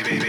baby.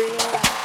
feel.